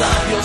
of your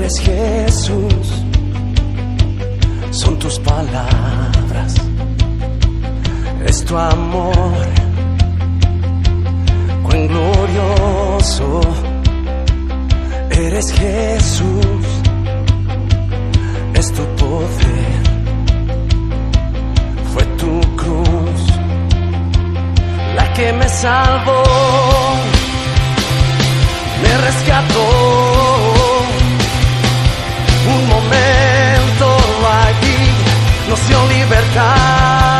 eres Jesús, son tus palabras, es tu amor, cuán glorioso eres Jesús, es tu poder, fue tu cruz la que me salvó me rescató. Momento allí nos dio libertad.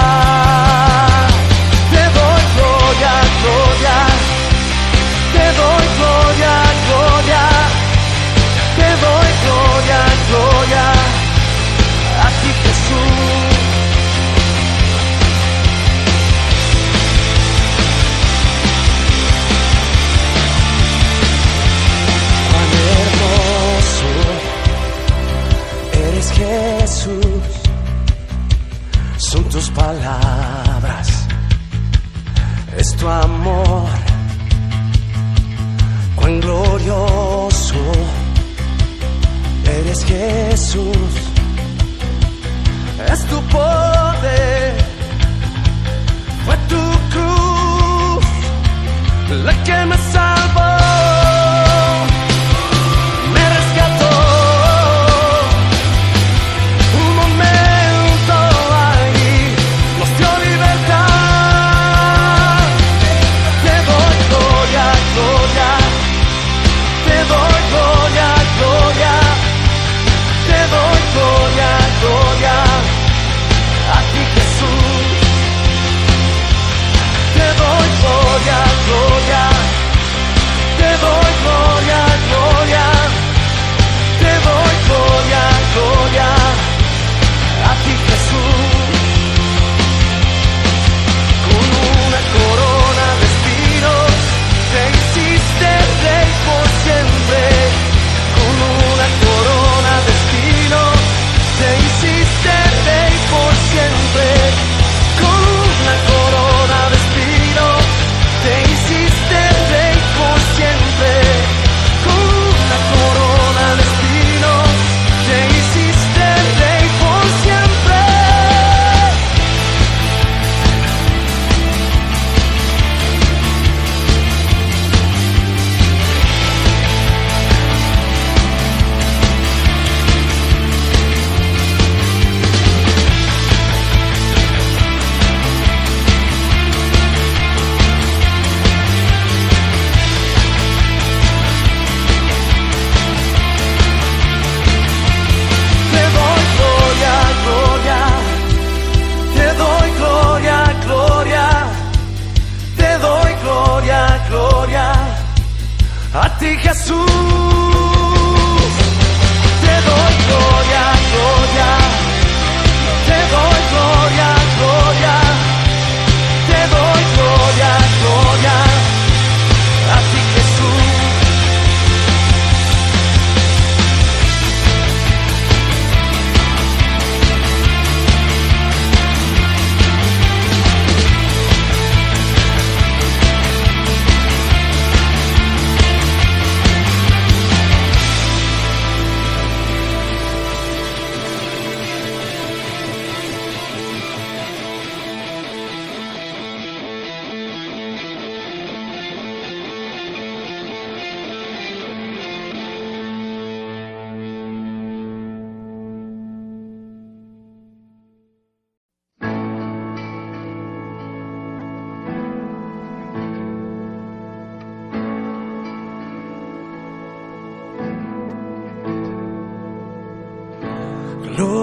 Tus palabras, es tu amor, cuán glorioso eres Jesús, es tu poder, fue tu cruz la que me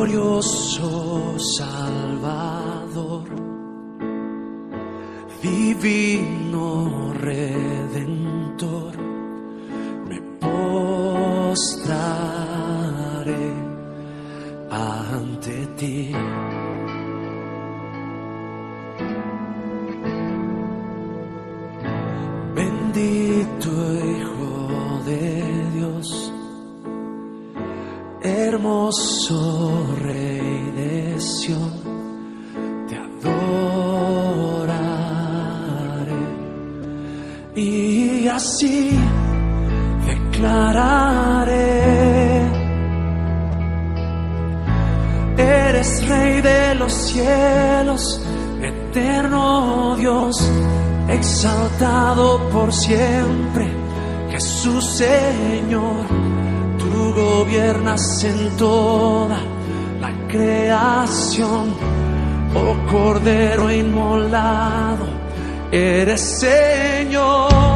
glorioso Salvador, divino Redentor, me postraré ante ti. siempre, Jesús Señor. Tú gobiernas en toda la creación, oh Cordero inmolado, eres Señor.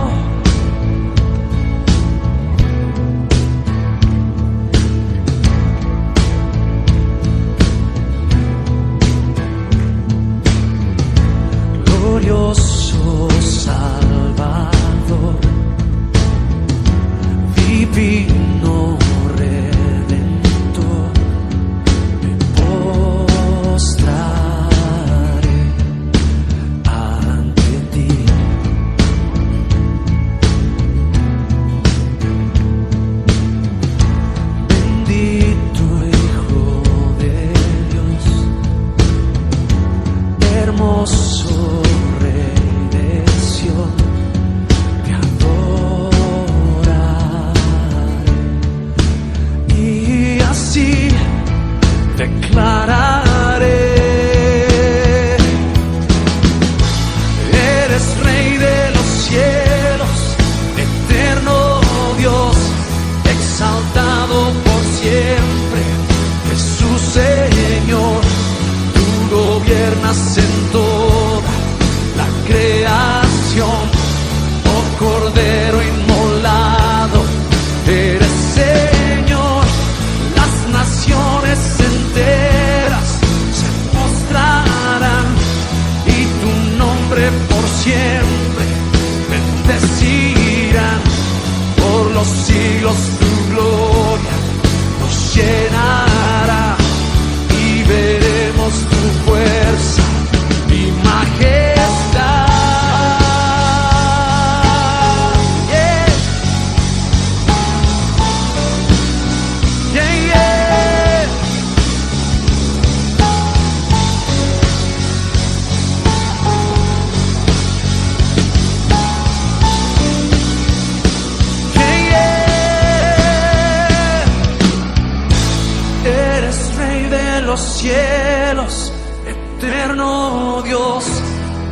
eterno Dios,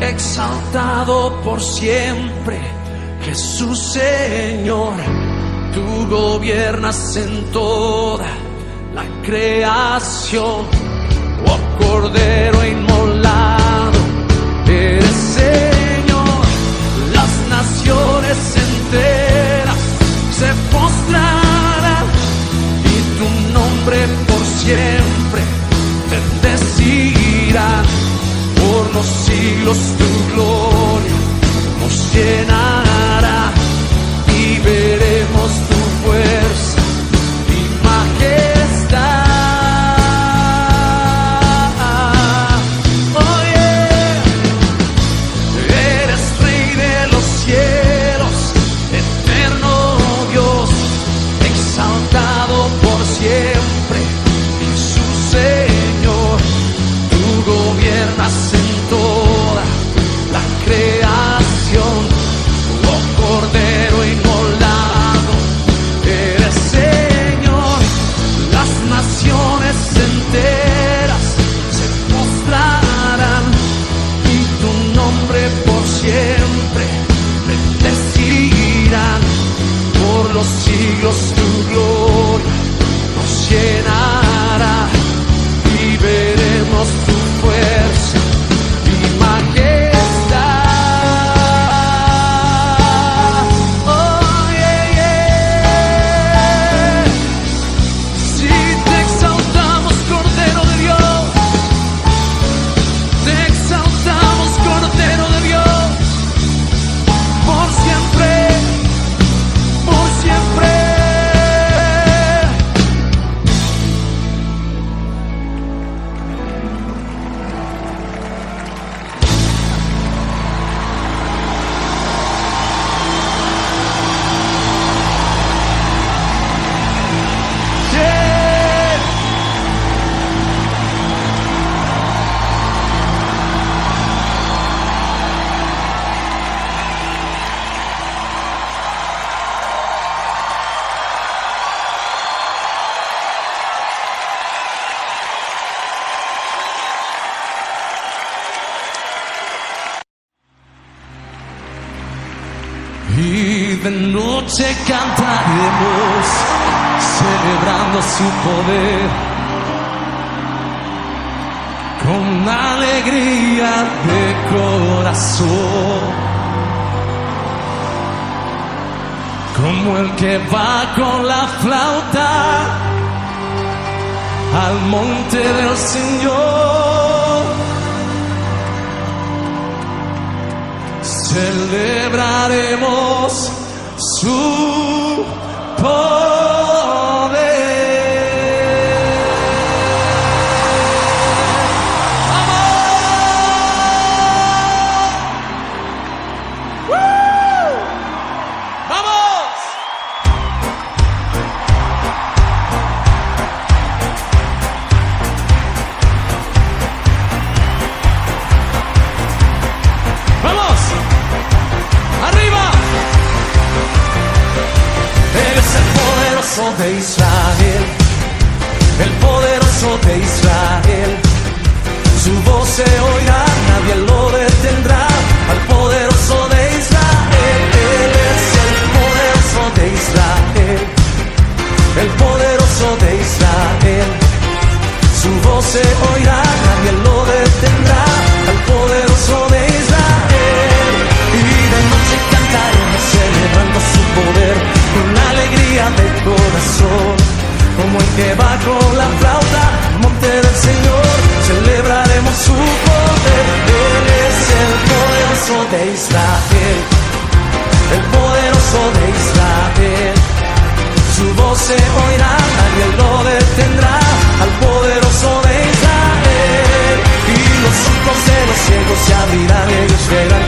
exaltado por siempre, Jesús Señor, tú gobiernas en toda la creación, oh Cordero inmolado, eres Señor, las naciones enteras se postrarán y tu nombre por siempre bendecirá por los siglos tu gloria nos llenará y veremos tu fuerza. los 나의 그새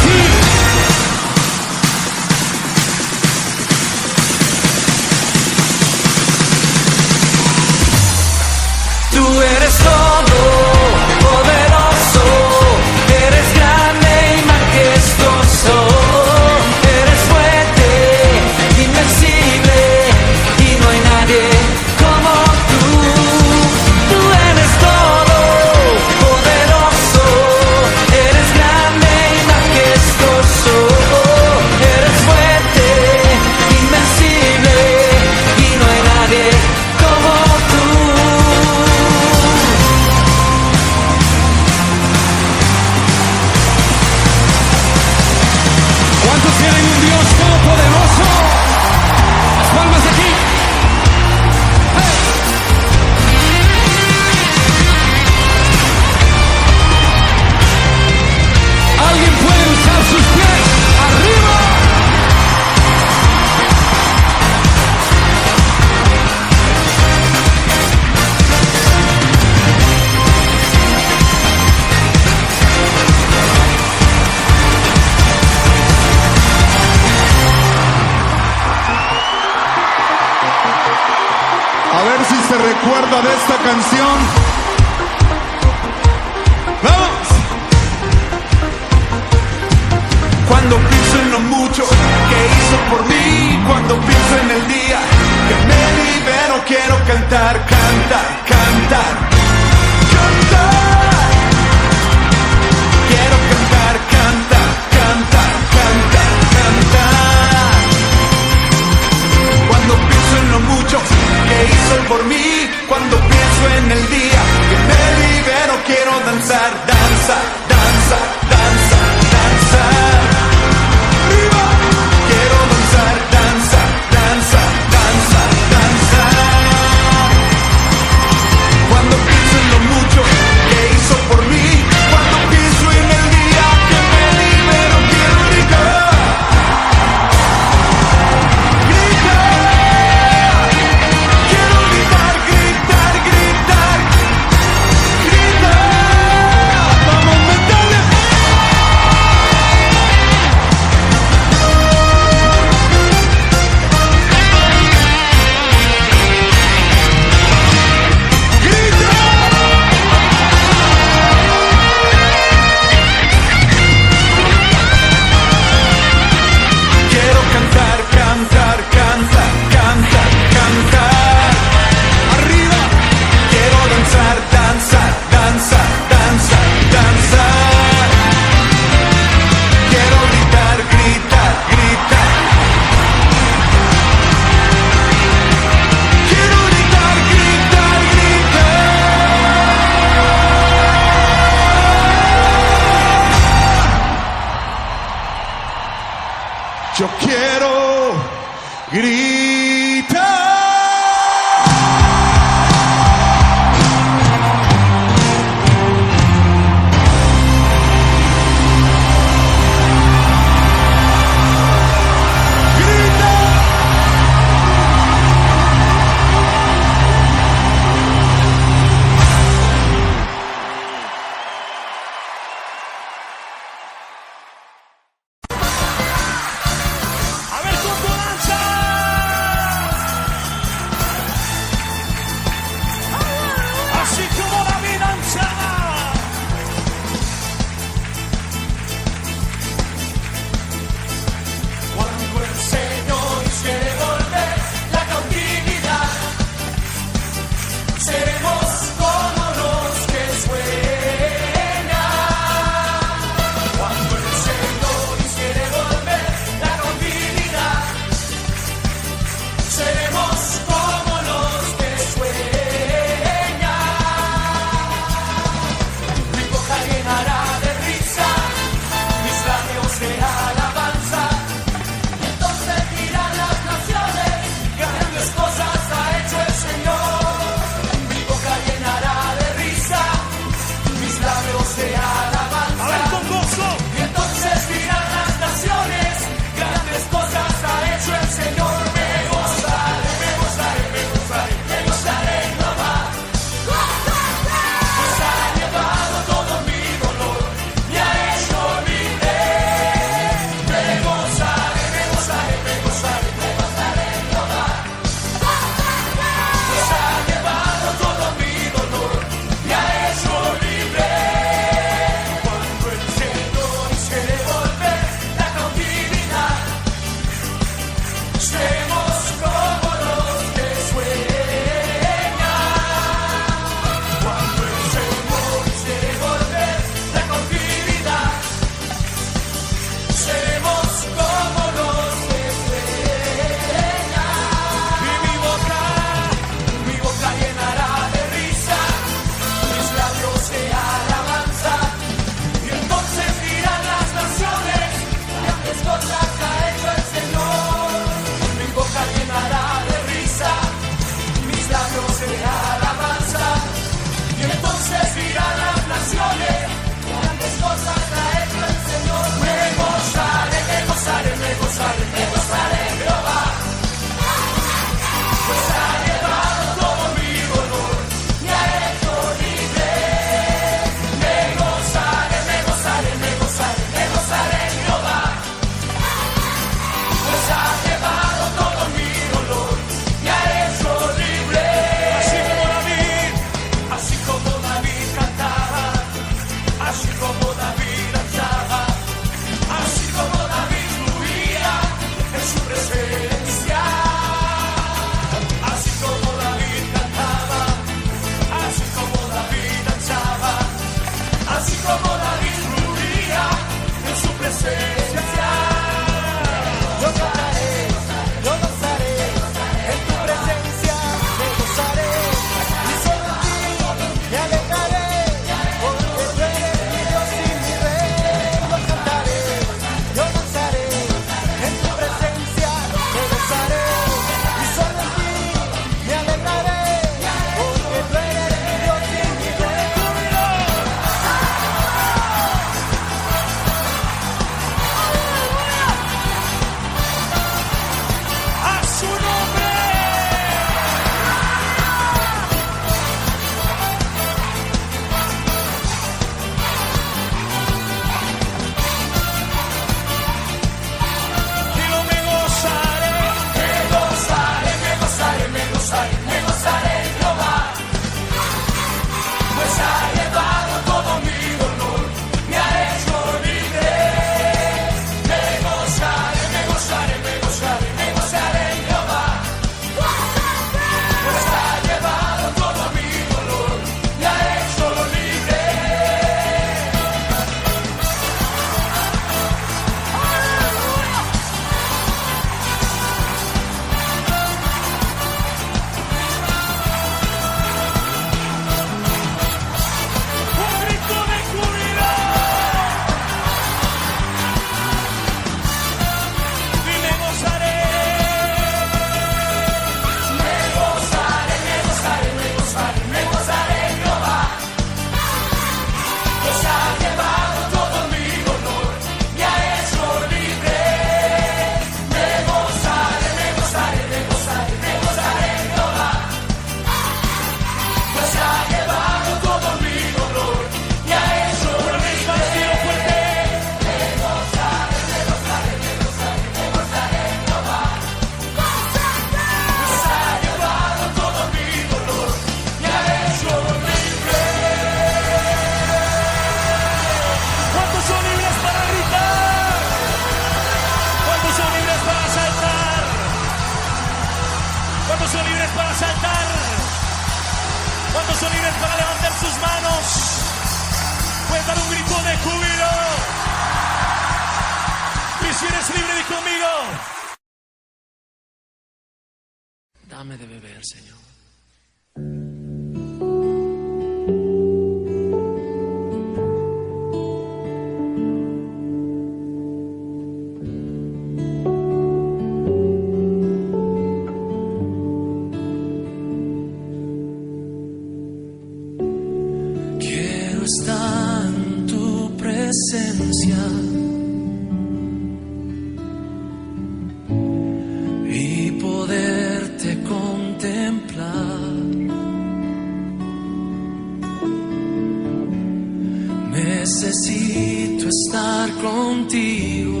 necesito estar contigo.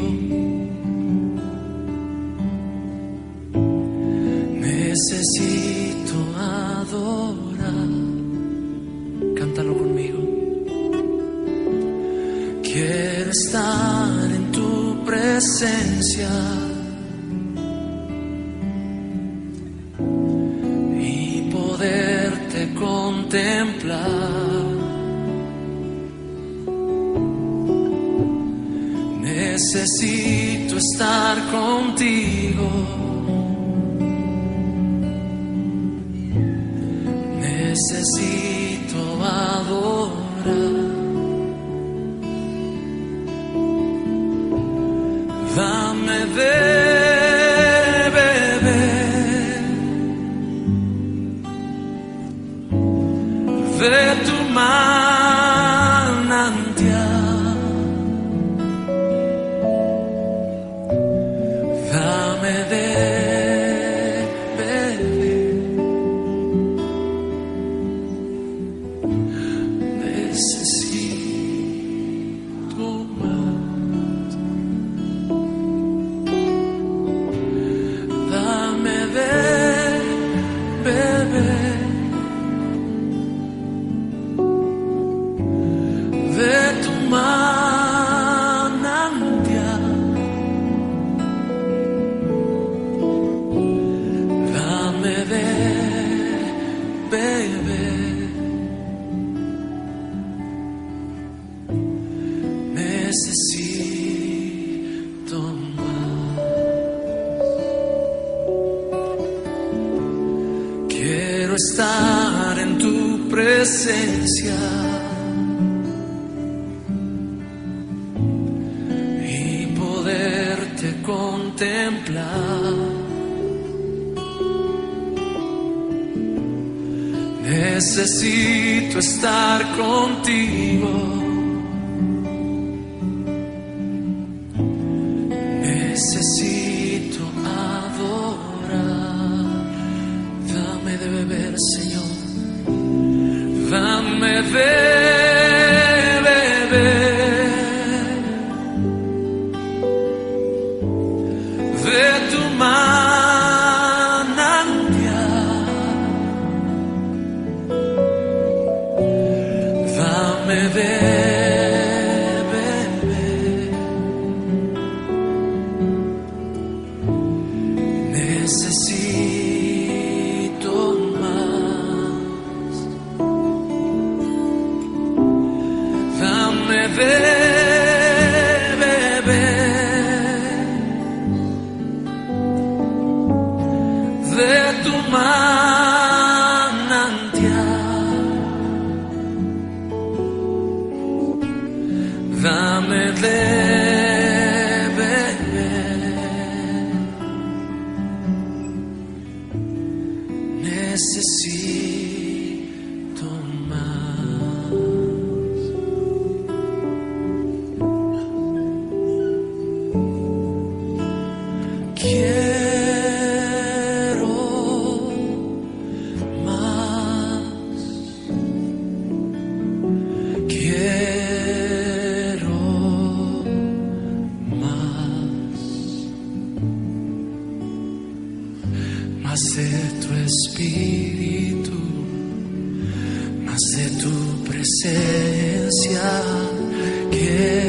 Necesito adorar. Cántalo conmigo. Quiero estar en tu presencia. nace tu espíritu, nace tu presencia. Que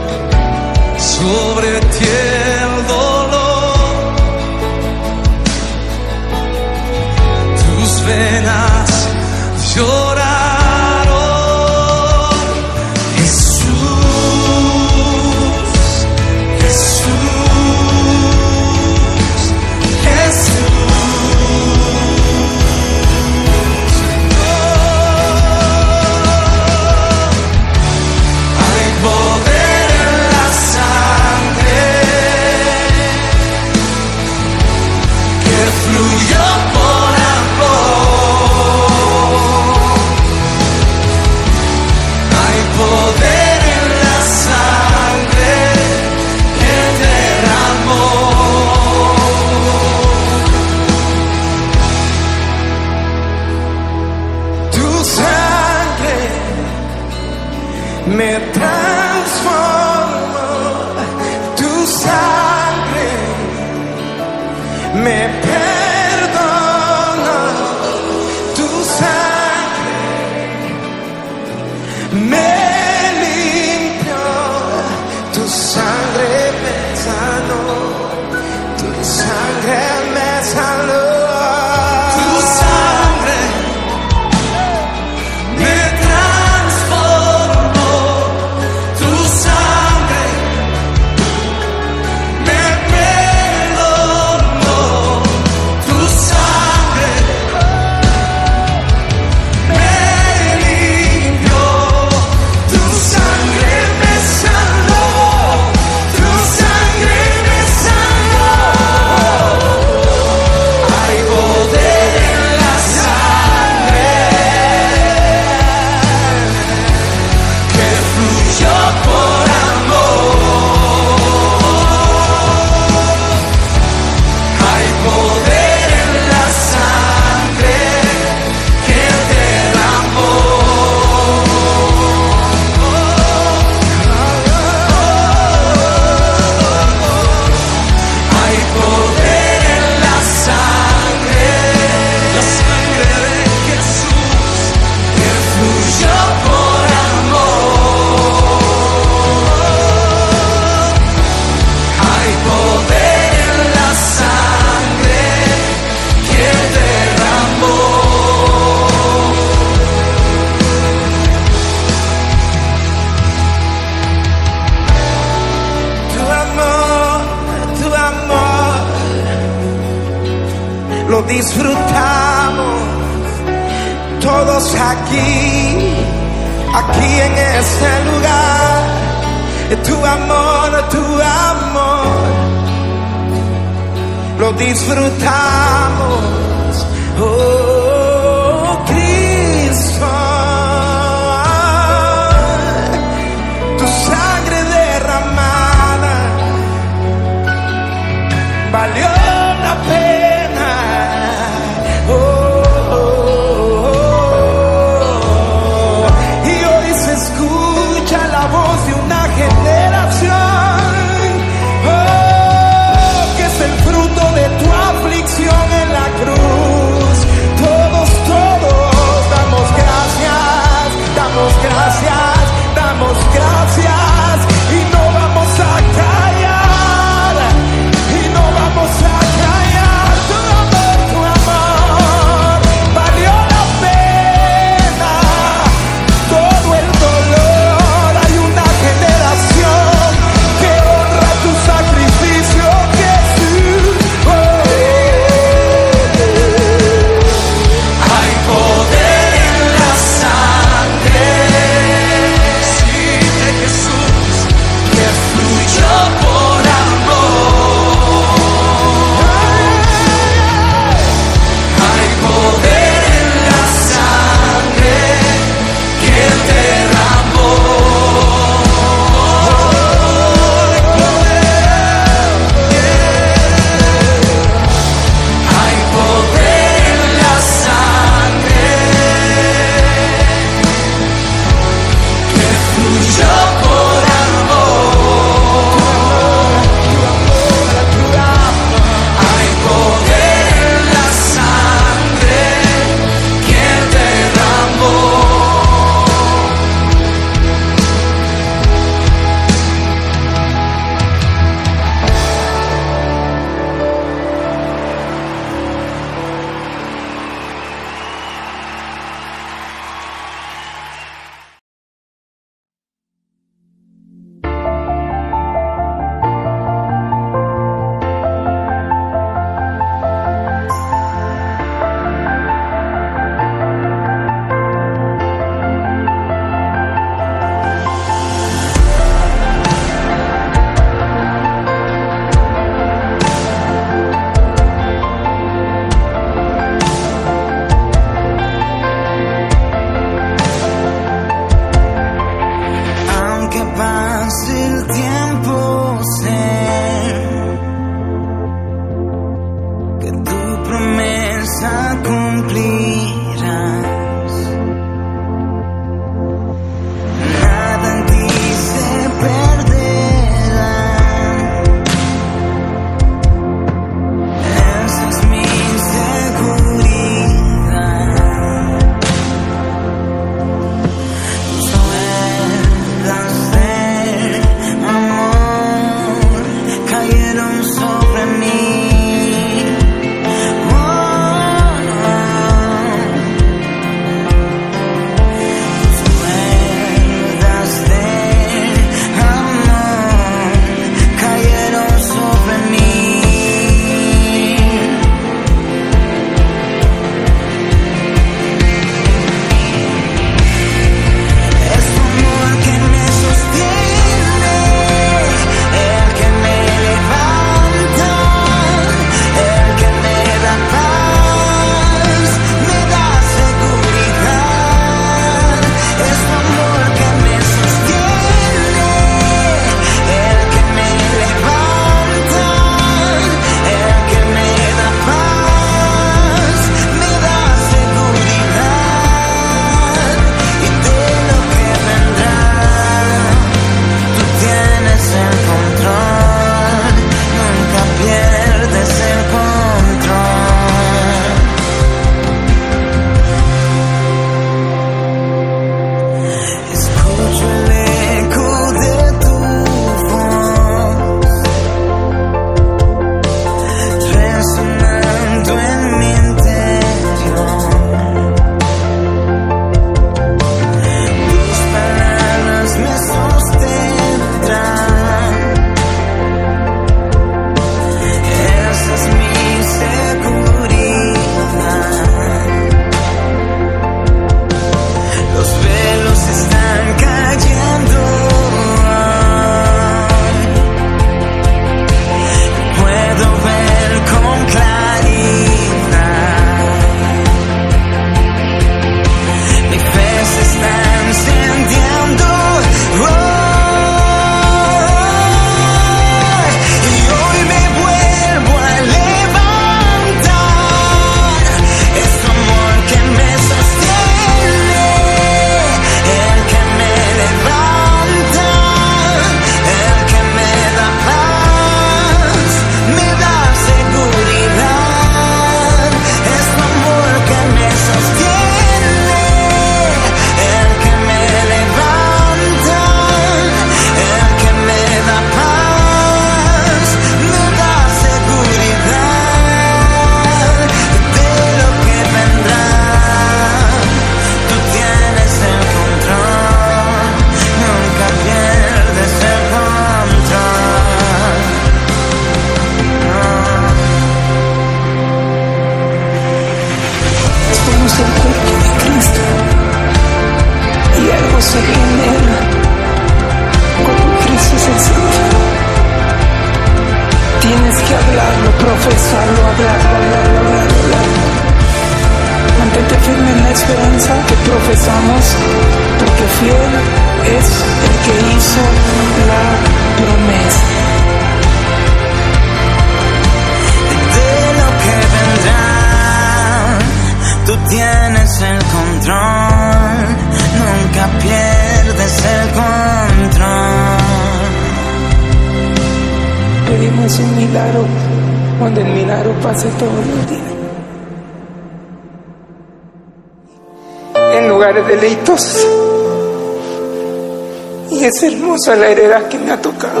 a la heredad que me ha tocado.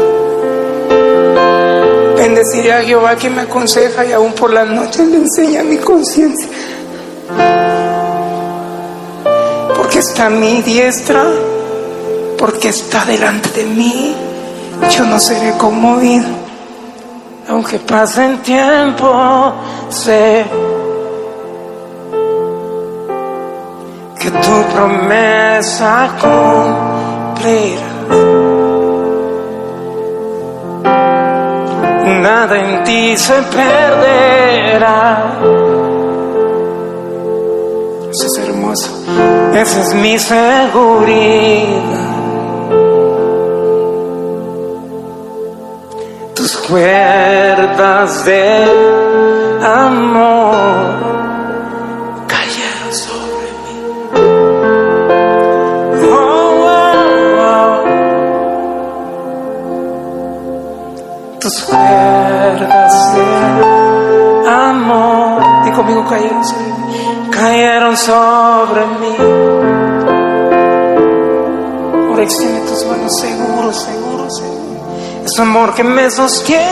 Bendeciré a Jehová que me aconseja y aún por las noches le enseña mi conciencia. Porque está a mi diestra, porque está delante de mí, yo no seré conmovido. Aunque pasen tiempo, sé que tu promesa cumplirá. nada en ti se perderá. Eso es hermoso. Esa es mi seguridad. Tus cuerdas de amor Conmigo cayeron cayeron sobre mí. Ahora extiende tus manos seguro, seguro. Es tu amor que me sostiene,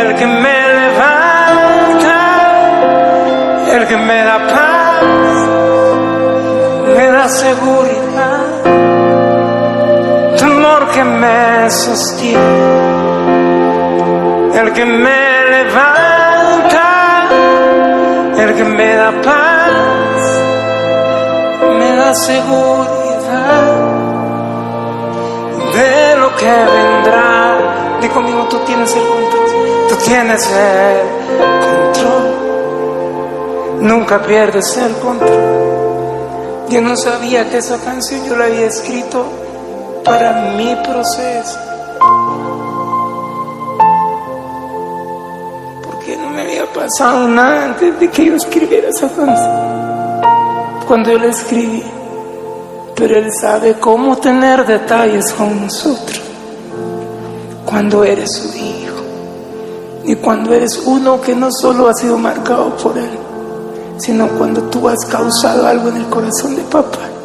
el que me levanta, el que me da paz, me da seguridad. Tu amor que me sostiene, el que me levanta, me da paz, me da seguridad de lo que vendrá. Di conmigo, tú tienes el control, tú tienes el control, nunca pierdes el control. Yo no sabía que esa canción yo la había escrito para mi proceso. Pasado nada antes de que yo escribiera esa canción. Cuando yo la escribí, pero Él sabe cómo tener detalles con nosotros. Cuando eres su hijo y cuando eres uno que no solo ha sido marcado por Él, sino cuando tú has causado algo en el corazón de papá.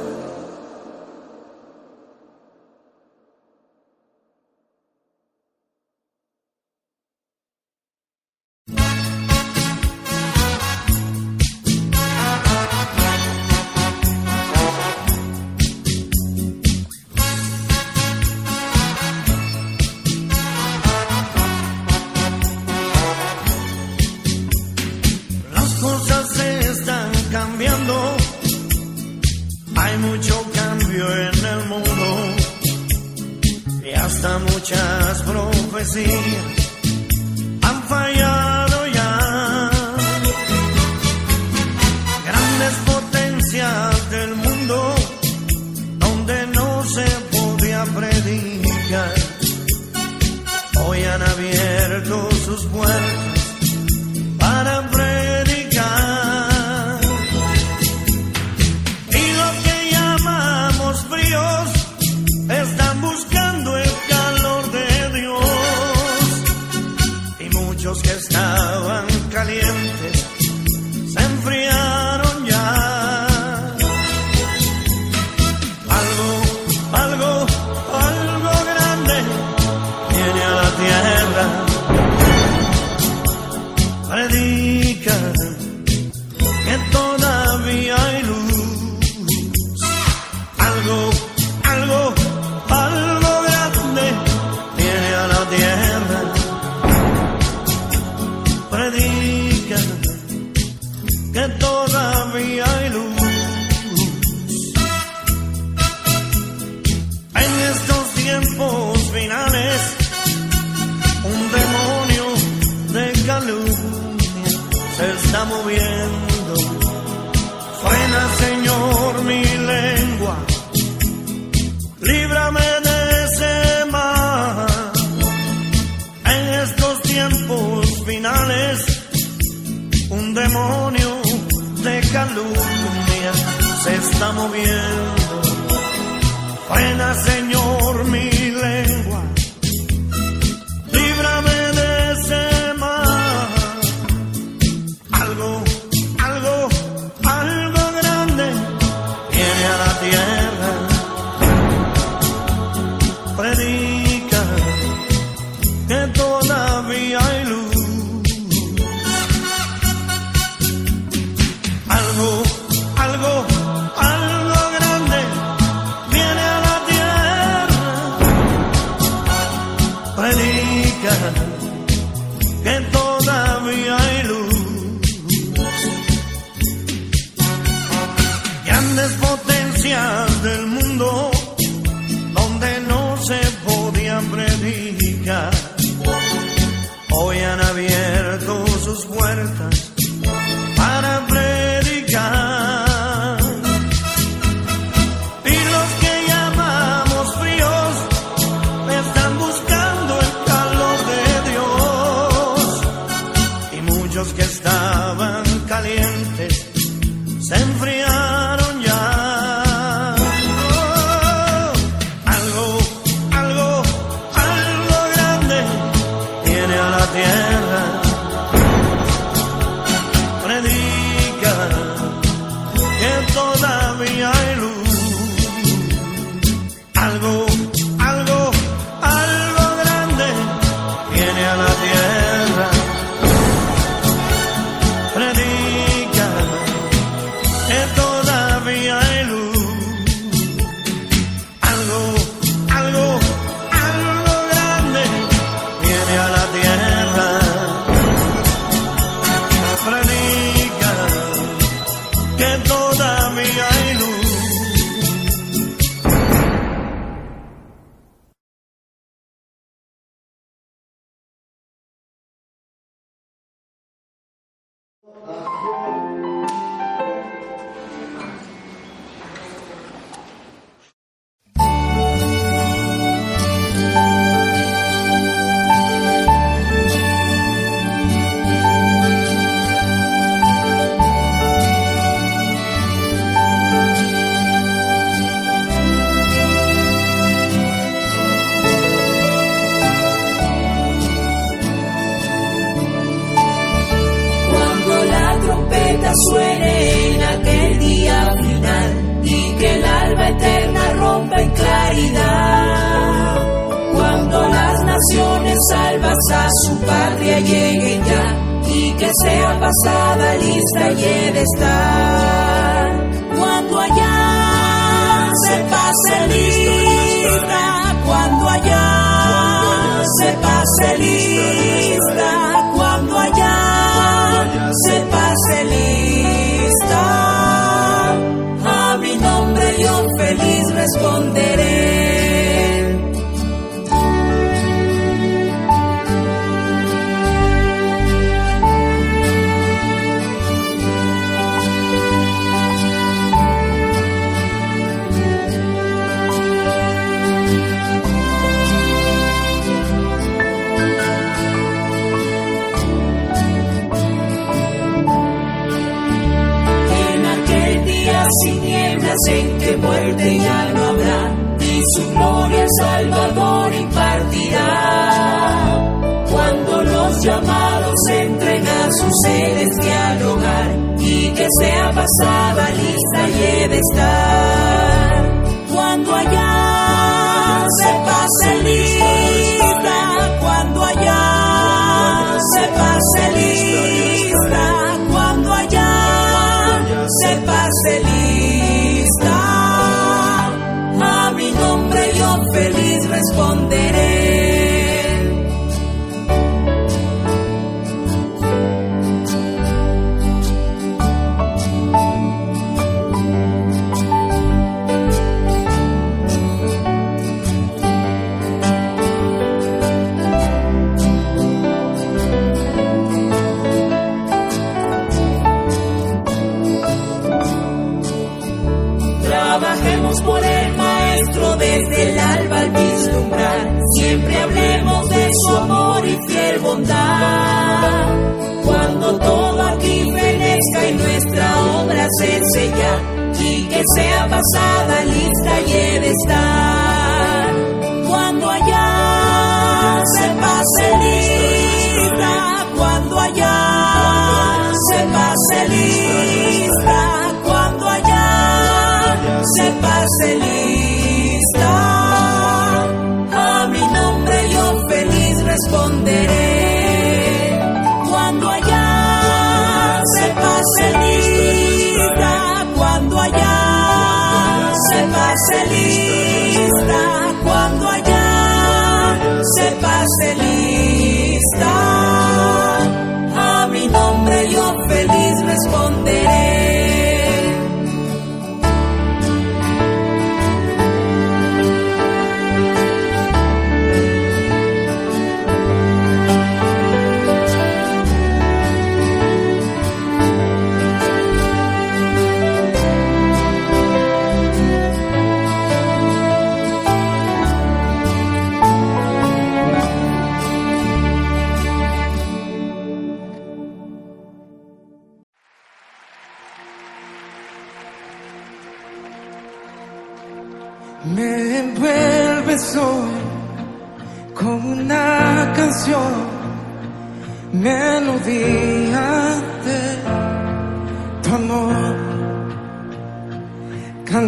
pasada lista lleve.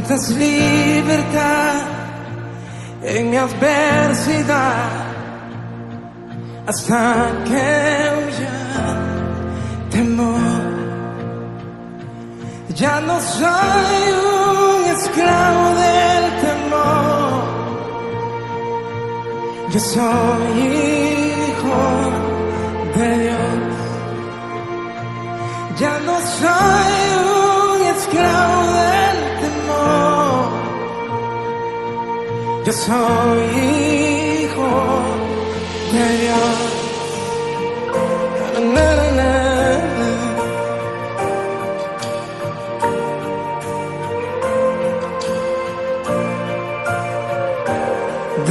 cantas libertad en mi adversidad hasta que huya temor. Ya no soy un esclavo del temor, yo soy hijo de Dios. Ya no soy un esclavo del Yo soy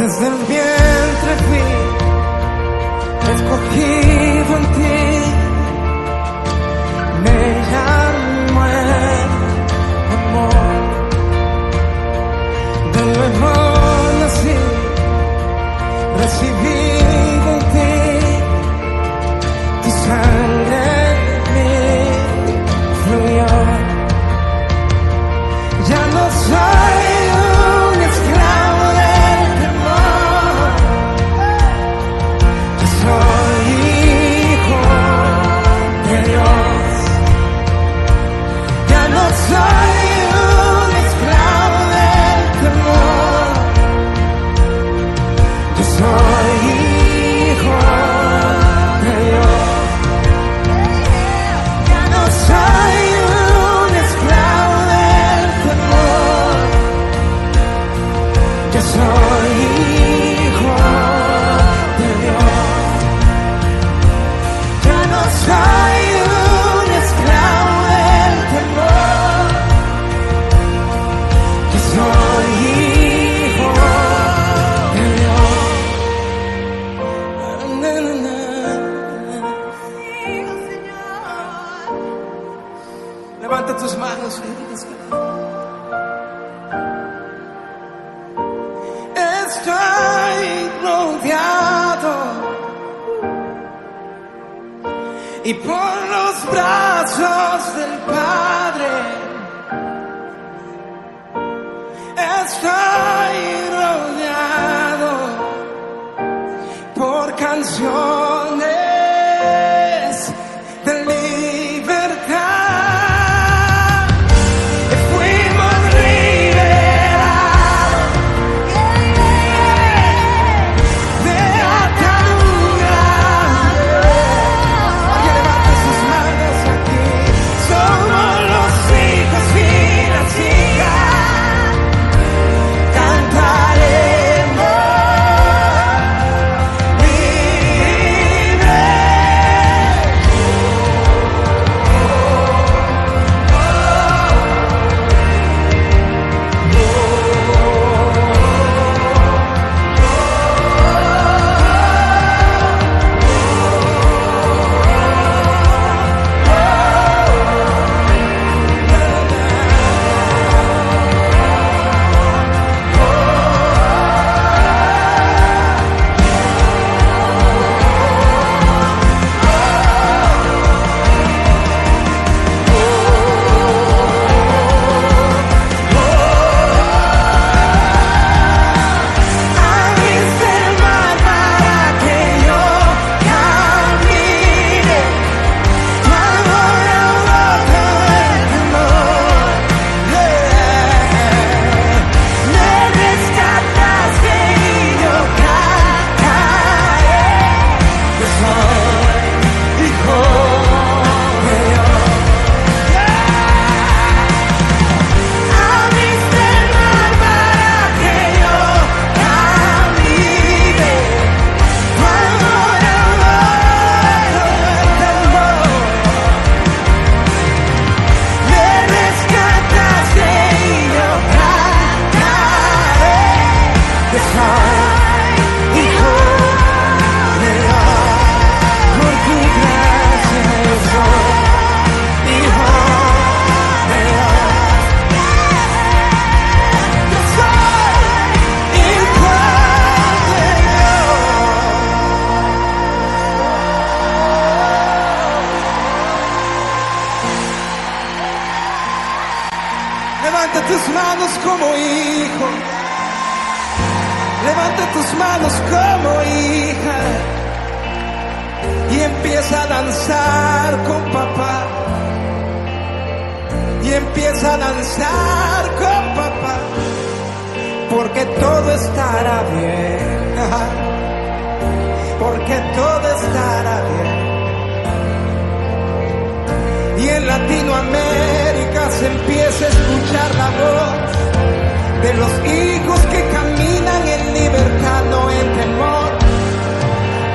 Desde el vientre fui escogido. todo estará bien. Porque todo estará bien. Y en Latinoamérica se empieza a escuchar la voz de los hijos que caminan en libertad, no en temor.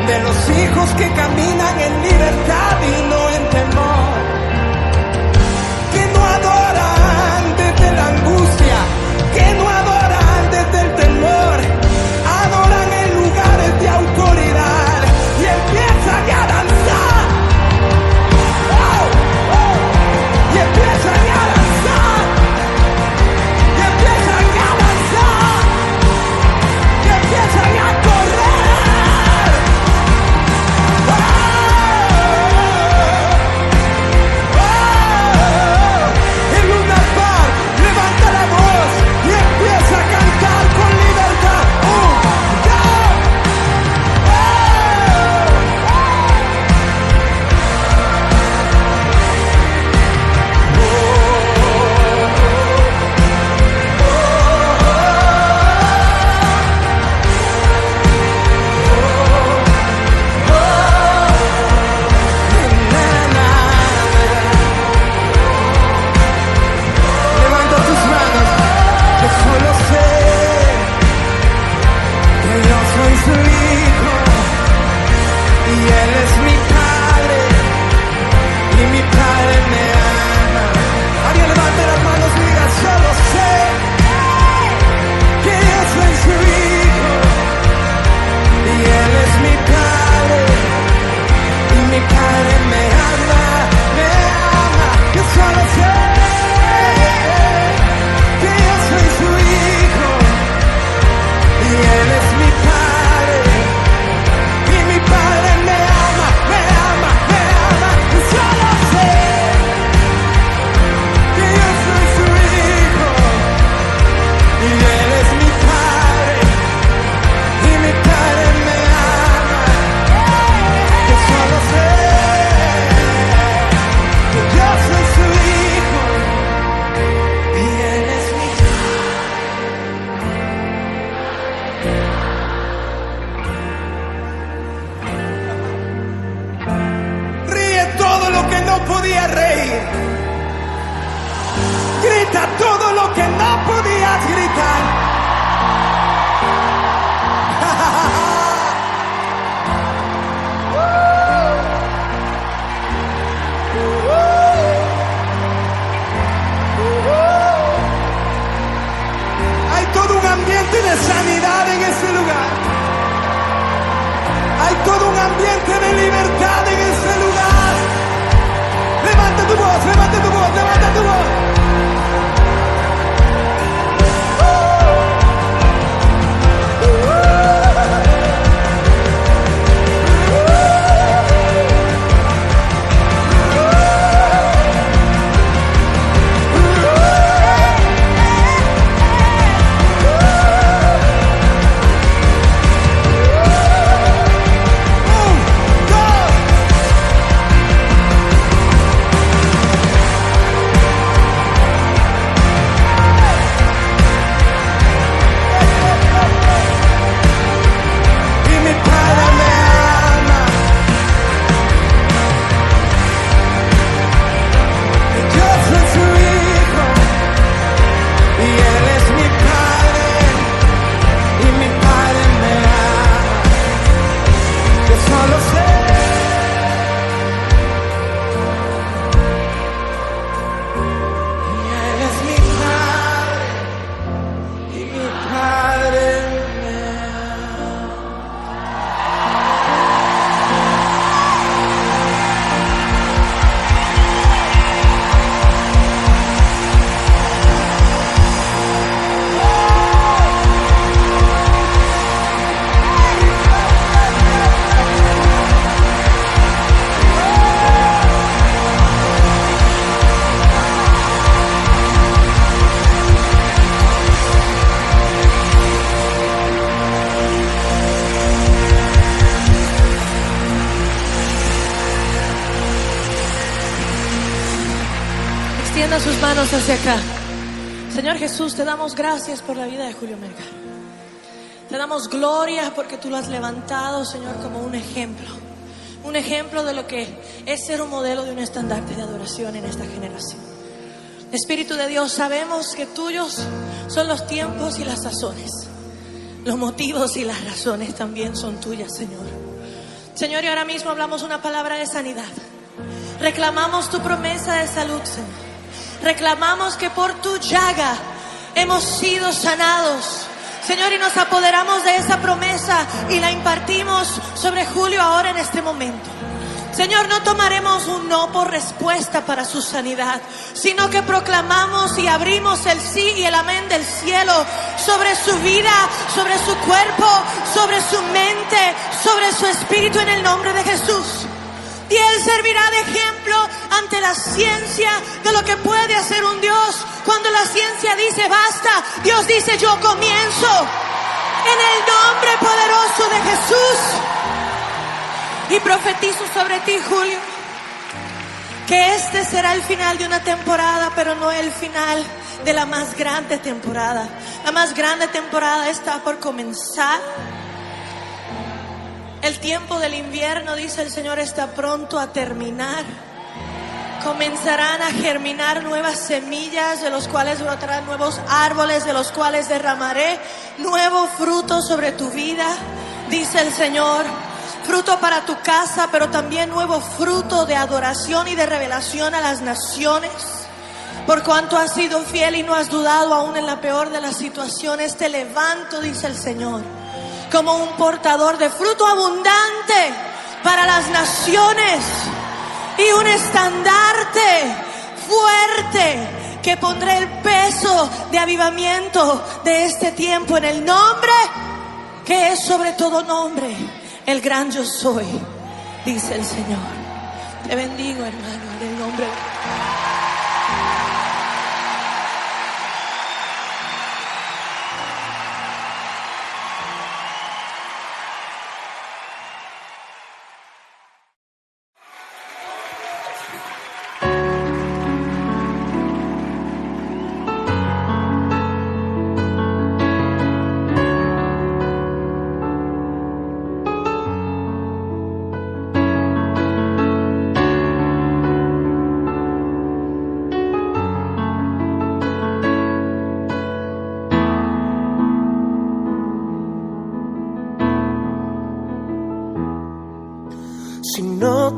De los hijos que caminan en libertad y no en temor Señor Jesús, te damos gracias por la vida de Julio Melgar. Te damos gloria porque tú lo has levantado, Señor, como un ejemplo. Un ejemplo de lo que es ser un modelo de un estandarte de adoración en esta generación. Espíritu de Dios, sabemos que tuyos son los tiempos y las sazones. Los motivos y las razones también son tuyas, Señor. Señor, y ahora mismo hablamos una palabra de sanidad. Reclamamos tu promesa de salud, Señor. Reclamamos que por tu llaga hemos sido sanados. Señor, y nos apoderamos de esa promesa y la impartimos sobre Julio ahora en este momento. Señor, no tomaremos un no por respuesta para su sanidad, sino que proclamamos y abrimos el sí y el amén del cielo sobre su vida, sobre su cuerpo, sobre su mente, sobre su espíritu en el nombre de Jesús. Y Él servirá de ejemplo ante la ciencia de lo que puede hacer un Dios. Cuando la ciencia dice basta, Dios dice yo comienzo. En el nombre poderoso de Jesús. Y profetizo sobre ti, Julio, que este será el final de una temporada, pero no el final de la más grande temporada. La más grande temporada está por comenzar. El tiempo del invierno, dice el Señor, está pronto a terminar. Comenzarán a germinar nuevas semillas, de los cuales brotarán nuevos árboles, de los cuales derramaré nuevo fruto sobre tu vida, dice el Señor. Fruto para tu casa, pero también nuevo fruto de adoración y de revelación a las naciones. Por cuanto has sido fiel y no has dudado aún en la peor de las situaciones, te levanto, dice el Señor como un portador de fruto abundante para las naciones y un estandarte fuerte que pondré el peso de avivamiento de este tiempo en el nombre que es sobre todo nombre, el gran yo soy, dice el Señor. Te bendigo, hermano, en el nombre de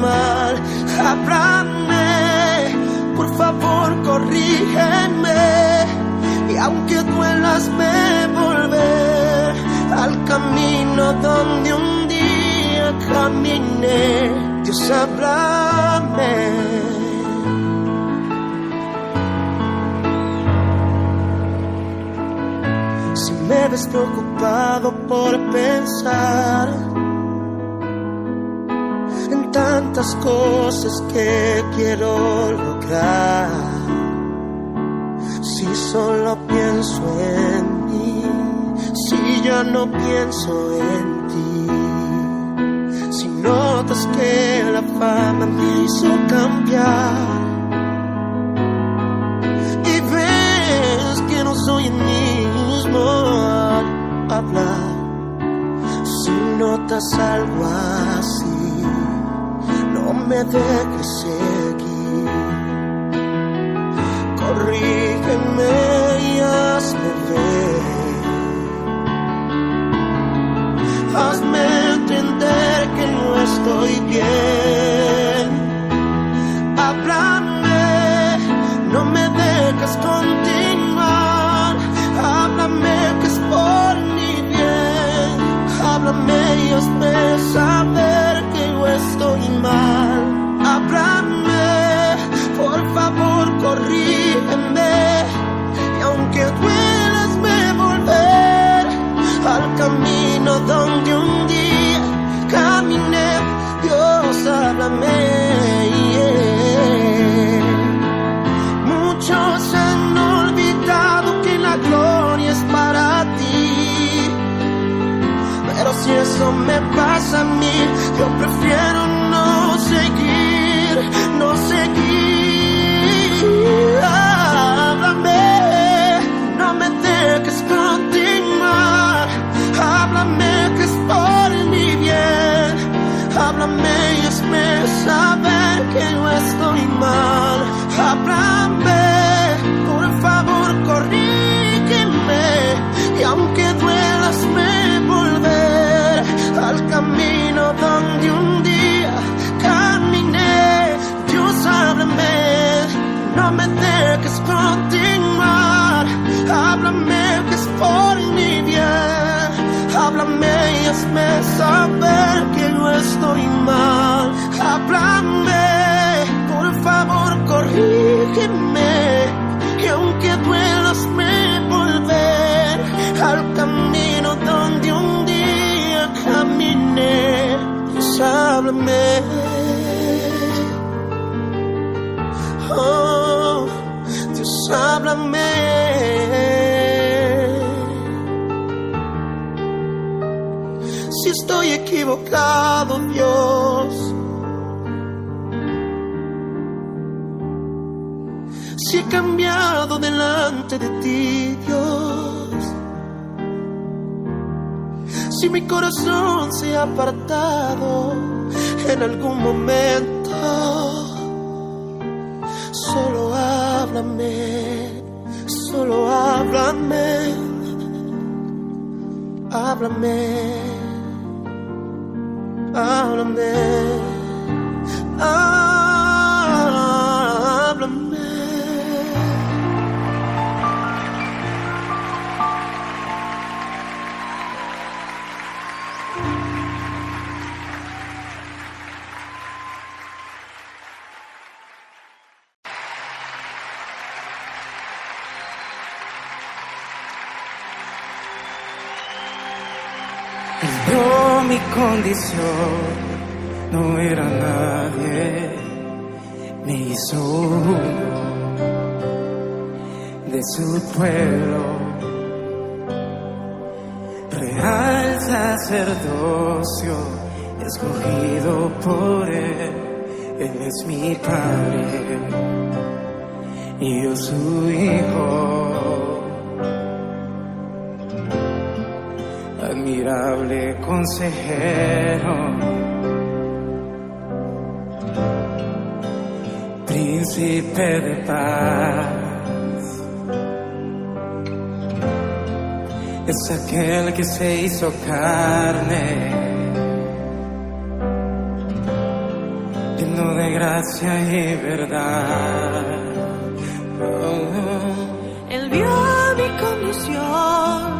mal. Por favor, corrígeme. Y aunque duelas, me volver al camino donde un día caminé. Dios, háblame. Si me ves preocupado por pensar en tantas cosas que quiero lograr, si solo pienso en mí, si ya no pienso en ti, si notas que la fama me hizo cambiar. Y ves que no soy el mismo al hablar. Si sientas algo así, me dejes seguir. Corrígeme y hazme ver. Hazme entender que no estoy bien. Háblame, no me dejes continuar. Háblame que es por mi bien. Háblame y hazme saber que yo estoy mal. Me pasa a mí, yo estoy mal. Háblame, por favor, corrígeme. Y aunque duelas me volver al camino donde un día caminé. Háblame. Oh, Dios, háblame. Estoy equivocado, Dios. Si he cambiado delante de ti, Dios. Si mi corazón se ha apartado en algún momento, solo háblame, solo háblame, háblame, háblame, háblame. Él condición, no era nadie, me hizo uno de su pueblo, real sacerdocio, escogido por él, él es mi padre y yo su hijo. Admirable consejero, príncipe de paz. Es aquel que se hizo carne, lleno de gracia y verdad. Oh. Él vio mi condición,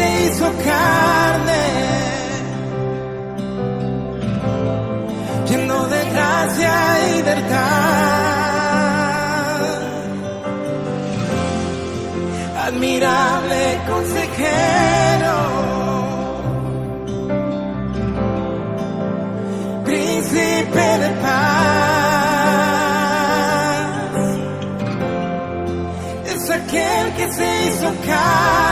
se hizo carne, lleno de gracia y verdad. Admirable consejero, príncipe de paz, es aquel que se hizo carne.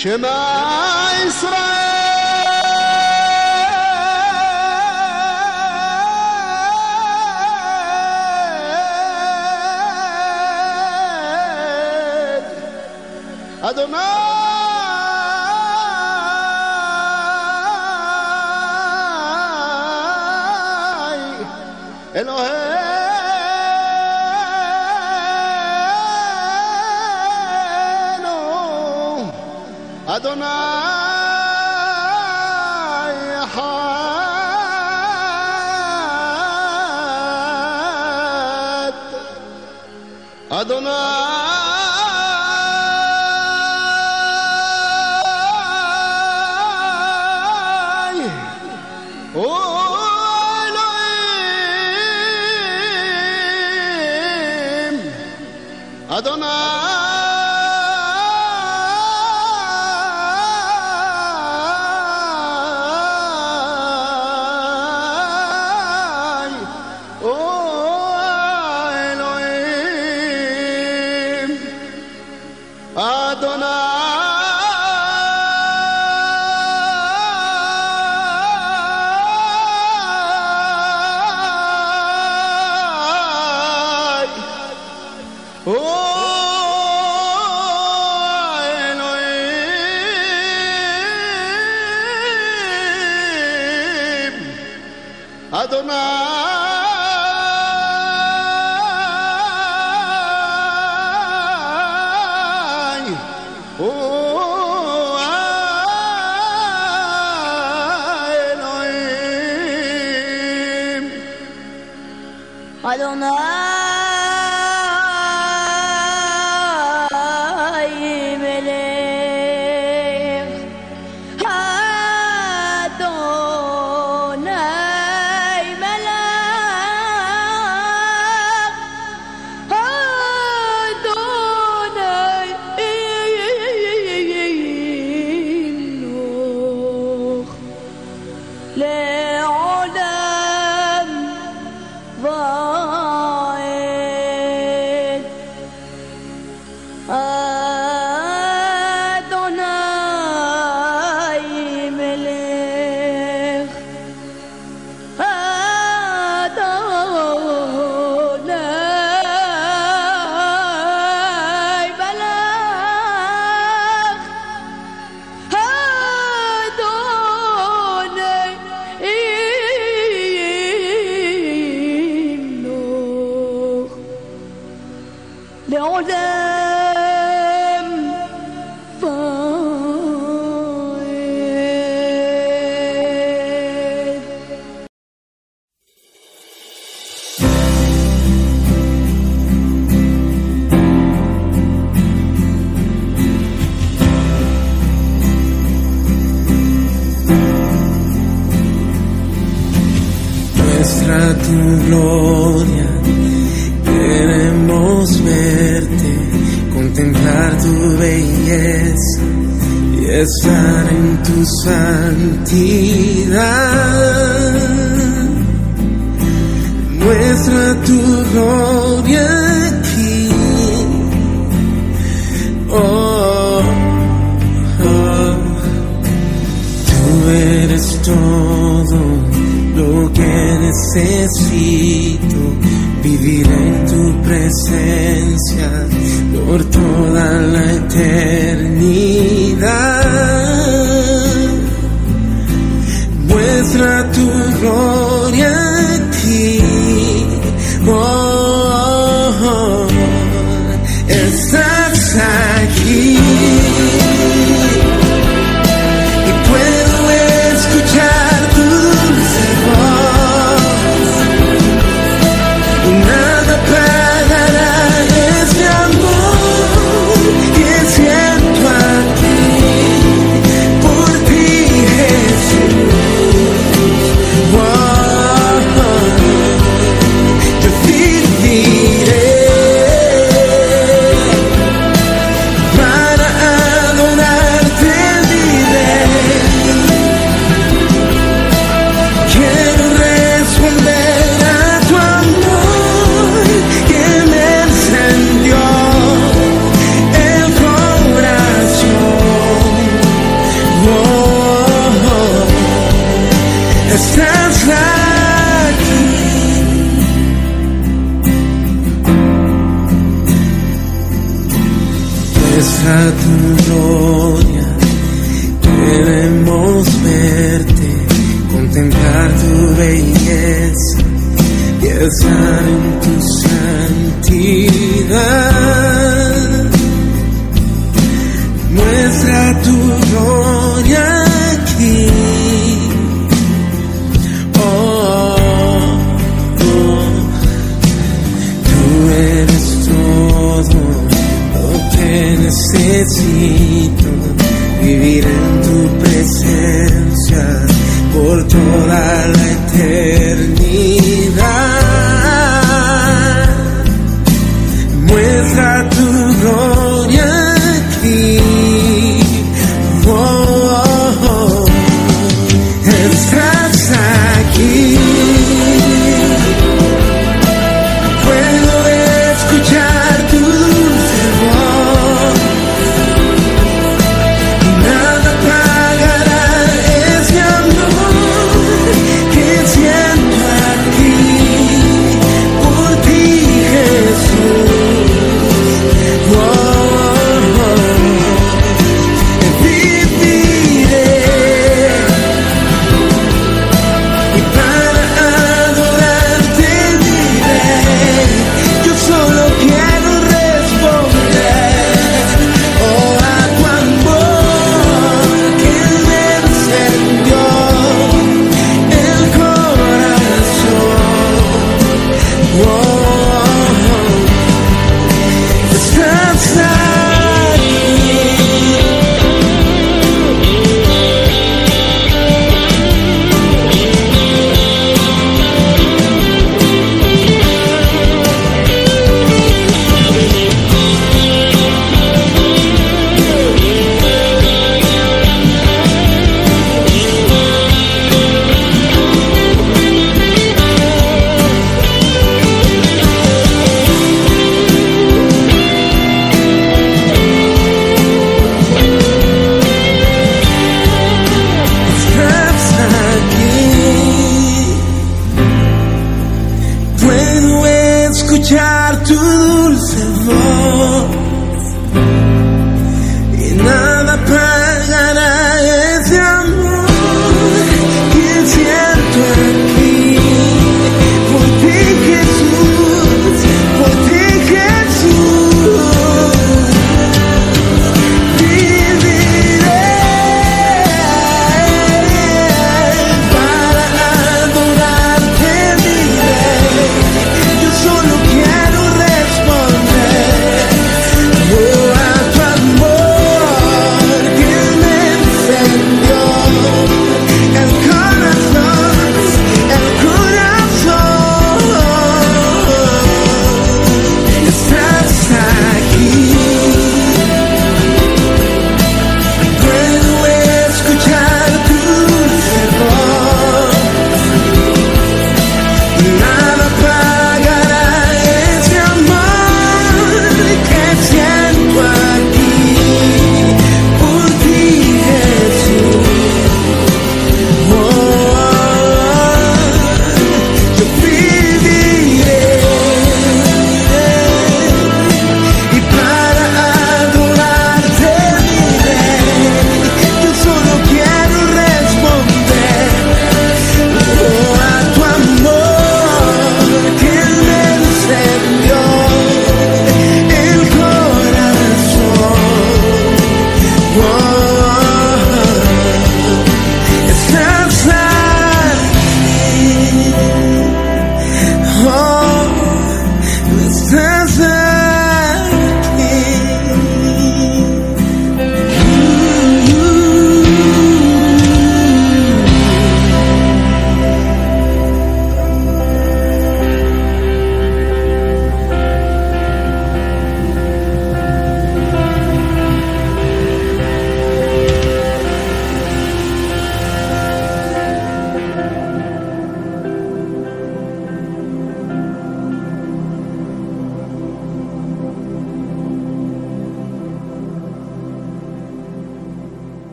شما إسرائيل أدمان Elohim. Adonai. gloria. Queremos verte, contemplar tu belleza y estar en tu santidad. Muestra tu gloria. necesito vivir en tu presencia por toda la eternidad. Muestra tu rostro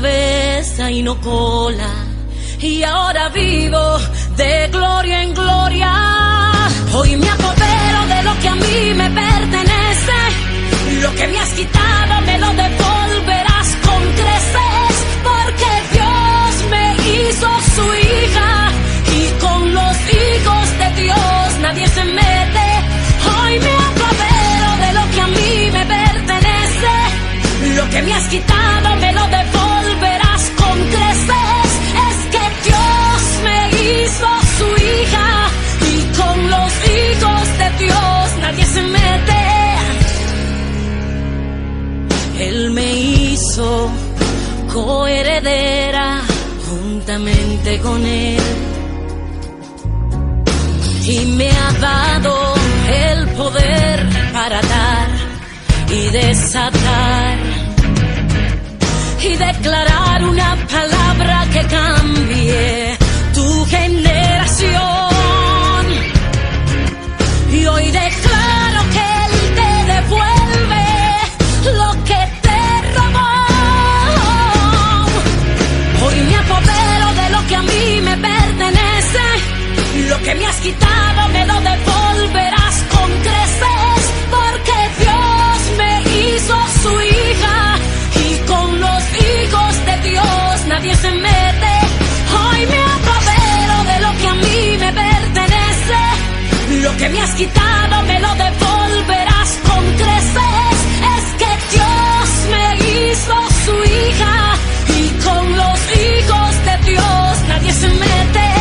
cabeza y no cola. Y ahora vivo de gloria en gloria. Hoy me apodero de lo que a mí me pertenece. Lo que me has quitado me lo devolverás con creces. Porque Dios me hizo su hija. Y con los hijos de Dios nadie se mete. Hoy me apodero de lo que a mí me pertenece. Lo que me has quitado me lo devolverás coheredera juntamente con Él. Y me ha dado el poder para dar y desatar. Y declarar una palabra que cambie que me has quitado me lo devolverás con creces. Es que Dios me hizo su hija. Y con los hijos de Dios nadie se mete.